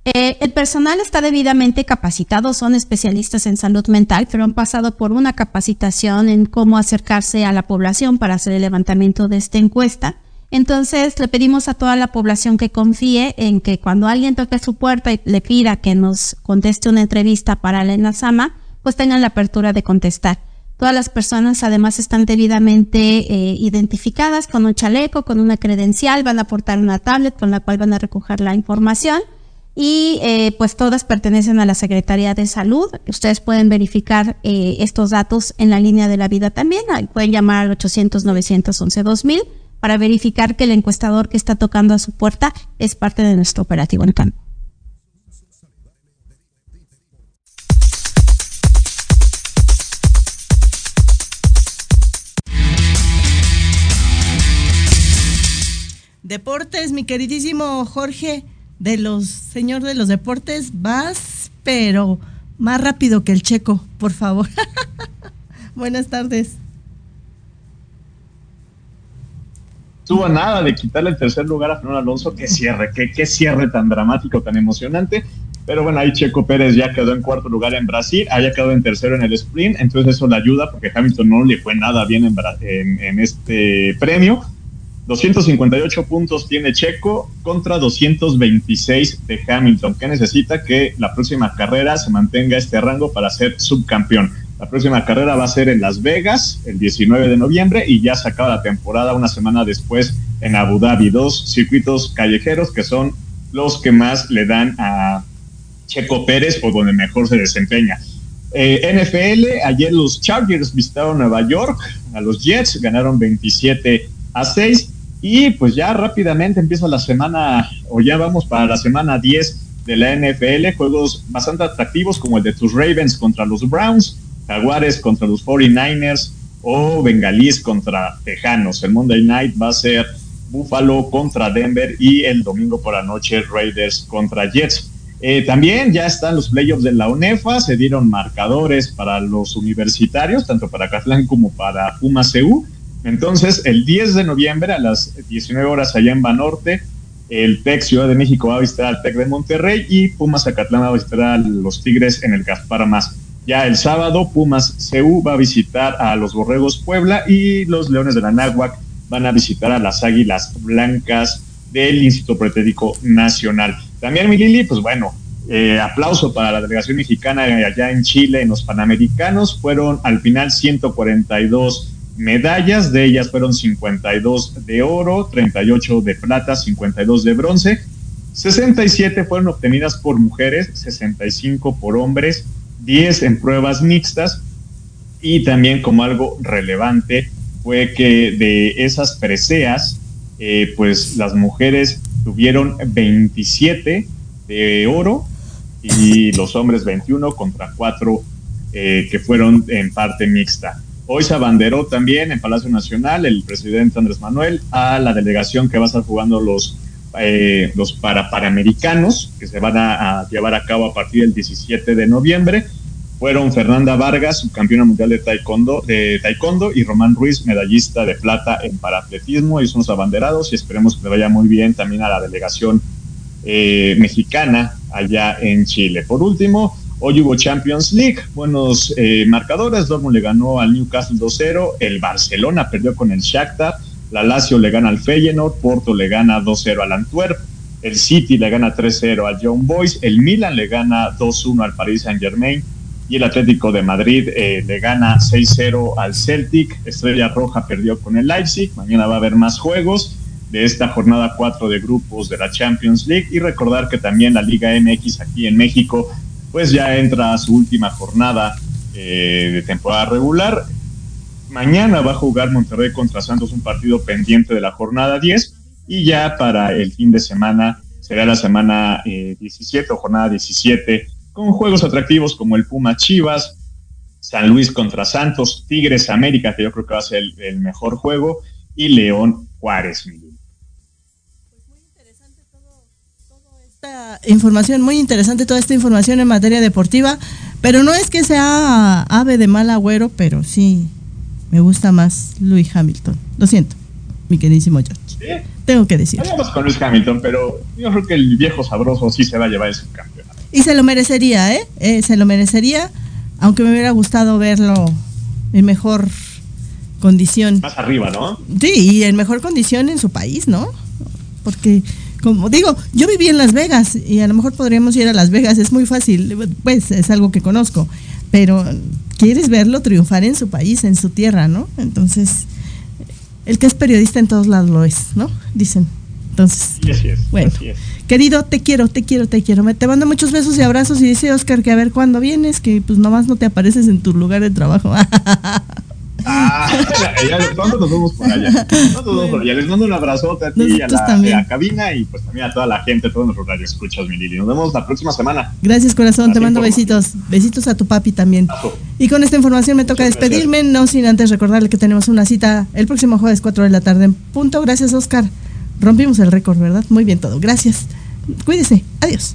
Eh, el personal está debidamente capacitado, son especialistas en salud mental, pero han pasado por una capacitación en cómo acercarse a la población para hacer el levantamiento de esta encuesta. Entonces, le pedimos a toda la población que confíe en que cuando alguien toque su puerta y le pida que nos conteste una entrevista para la ENASAMA, pues tengan la apertura de contestar. Todas las personas además están debidamente eh, identificadas con un chaleco, con una credencial, van a aportar una tablet con la cual van a recoger la información y eh, pues todas pertenecen a la Secretaría de Salud. Ustedes pueden verificar eh, estos datos en la línea de la vida también. Pueden llamar al 800-911-2000 para verificar que el encuestador que está tocando a su puerta es parte de nuestro operativo en campo. Deportes, mi queridísimo Jorge, de los señor de los deportes, vas, pero más rápido que el checo, por favor. Buenas tardes. Tuvo nada de quitarle el tercer lugar a Fernando Alonso. Qué cierre, qué, cierre tan dramático, tan emocionante. Pero bueno, ahí Checo Pérez ya quedó en cuarto lugar en Brasil, haya quedado en tercero en el sprint, entonces eso le ayuda porque Hamilton no le fue nada bien en, en este premio 258 puntos tiene Checo contra 226 de Hamilton, que necesita que la próxima carrera se mantenga este rango para ser subcampeón. La próxima carrera va a ser en Las Vegas el 19 de noviembre y ya se acaba la temporada una semana después en Abu Dhabi. Dos circuitos callejeros que son los que más le dan a Checo Pérez o donde mejor se desempeña. Eh, NFL, ayer los Chargers visitaron Nueva York, a los Jets ganaron 27 a 6 y pues ya rápidamente empieza la semana, o ya vamos para la semana 10 de la NFL, juegos bastante atractivos como el de tus Ravens contra los Browns, Jaguares contra los 49ers o Bengalís contra Tejanos. El Monday Night va a ser Buffalo contra Denver y el domingo por la noche Raiders contra Jets. Eh, también ya están los playoffs de la UNEFA, se dieron marcadores para los universitarios, tanto para Catlán como para Puma. Entonces, el 10 de noviembre a las 19 horas allá en Banorte, el TEC Ciudad de México va a visitar al TEC de Monterrey y Pumas Zacatlán va a visitar a los Tigres en el Gaspar Más. Ya el sábado, Pumas CU va a visitar a los Borregos Puebla y los Leones de la Náhuac van a visitar a las Águilas Blancas del Instituto Pretédico Nacional. También, mi Lili, pues bueno, eh, aplauso para la delegación mexicana allá en Chile, en los Panamericanos. Fueron al final 142 medallas, de ellas fueron 52 de oro, 38 de plata, 52 de bronce, 67 fueron obtenidas por mujeres, 65 por hombres, 10 en pruebas mixtas y también como algo relevante fue que de esas preseas, eh, pues las mujeres tuvieron 27 de oro y los hombres 21 contra 4 eh, que fueron en parte mixta. Hoy se abanderó también en Palacio Nacional el presidente Andrés Manuel a la delegación que va a estar jugando los, eh, los para, paramericanos que se van a, llevar a cabo a partir del 17 de noviembre. Fueron Fernanda Vargas, subcampeona mundial de taekwondo, de taekwondo, y Román Ruiz, medallista de plata en paratletismo. Y son los abanderados y esperemos que le vaya muy bien también a la delegación eh, mexicana allá en Chile. Por último, Hoy hubo Champions League, buenos eh, marcadores. Dortmund le ganó al Newcastle 2-0, el Barcelona perdió con el Shakhtar, la Lazio le gana al Feyenoord, Porto le gana 2-0 al Antwerp, el City le gana 3-0 al Young Boys, el Milan le gana 2-1 al Paris Saint-Germain. Y el Atlético de Madrid eh, le gana 6-0 al Celtic. Estrella Roja perdió con el Leipzig. Mañana va a haber más juegos de esta jornada 4 de grupos de la Champions League. Y recordar que también la Liga MX aquí en México pues ya entra a su última jornada eh, de temporada regular. Mañana va a jugar Monterrey contra Santos un partido pendiente de la jornada 10 y ya para el fin de semana será la semana 17 eh, o jornada 17 con juegos atractivos como el Puma Chivas, San Luis contra Santos, Tigres América, que yo creo que va a ser el, mejor juego, y León Juárez información muy interesante, toda esta información en materia deportiva, pero no es que sea ave de mal agüero, pero sí me gusta más Luis Hamilton. Lo siento, mi queridísimo George. Tengo que decir. Vamos con Luis Hamilton, pero yo creo que el viejo sabroso sí se va a llevar ese campeonato. Y se lo merecería, ¿eh? ¿eh? Se lo merecería, aunque me hubiera gustado verlo en mejor condición. Más arriba, ¿no? Sí, y en mejor condición en su país, ¿no? Porque como digo, yo viví en Las Vegas y a lo mejor podríamos ir a Las Vegas, es muy fácil, pues es algo que conozco, pero quieres verlo triunfar en su país, en su tierra, ¿no? Entonces, el que es periodista en todos lados lo es, ¿no? Dicen. Entonces, bueno, querido, te quiero, te quiero, te quiero. Me te mando muchos besos y abrazos y dice Oscar que a ver cuándo vienes, que pues nomás no te apareces en tu lugar de trabajo. Ah, ya, pronto nos vemos por allá. Les mando un abrazote a ti a la, cabina y pues también a toda la gente, todos nuestros radioescuchas, mi Lili. Nos vemos la próxima semana. Gracias, corazón. te mando besitos. Besitos a tu papi también. Y con esta información me toca despedirme, no sin antes recordarle que tenemos una cita el próximo jueves 4 de la tarde en punto. Gracias, Oscar. Rompimos el récord, ¿verdad? Muy bien todo. Gracias. Cuídese. Adiós.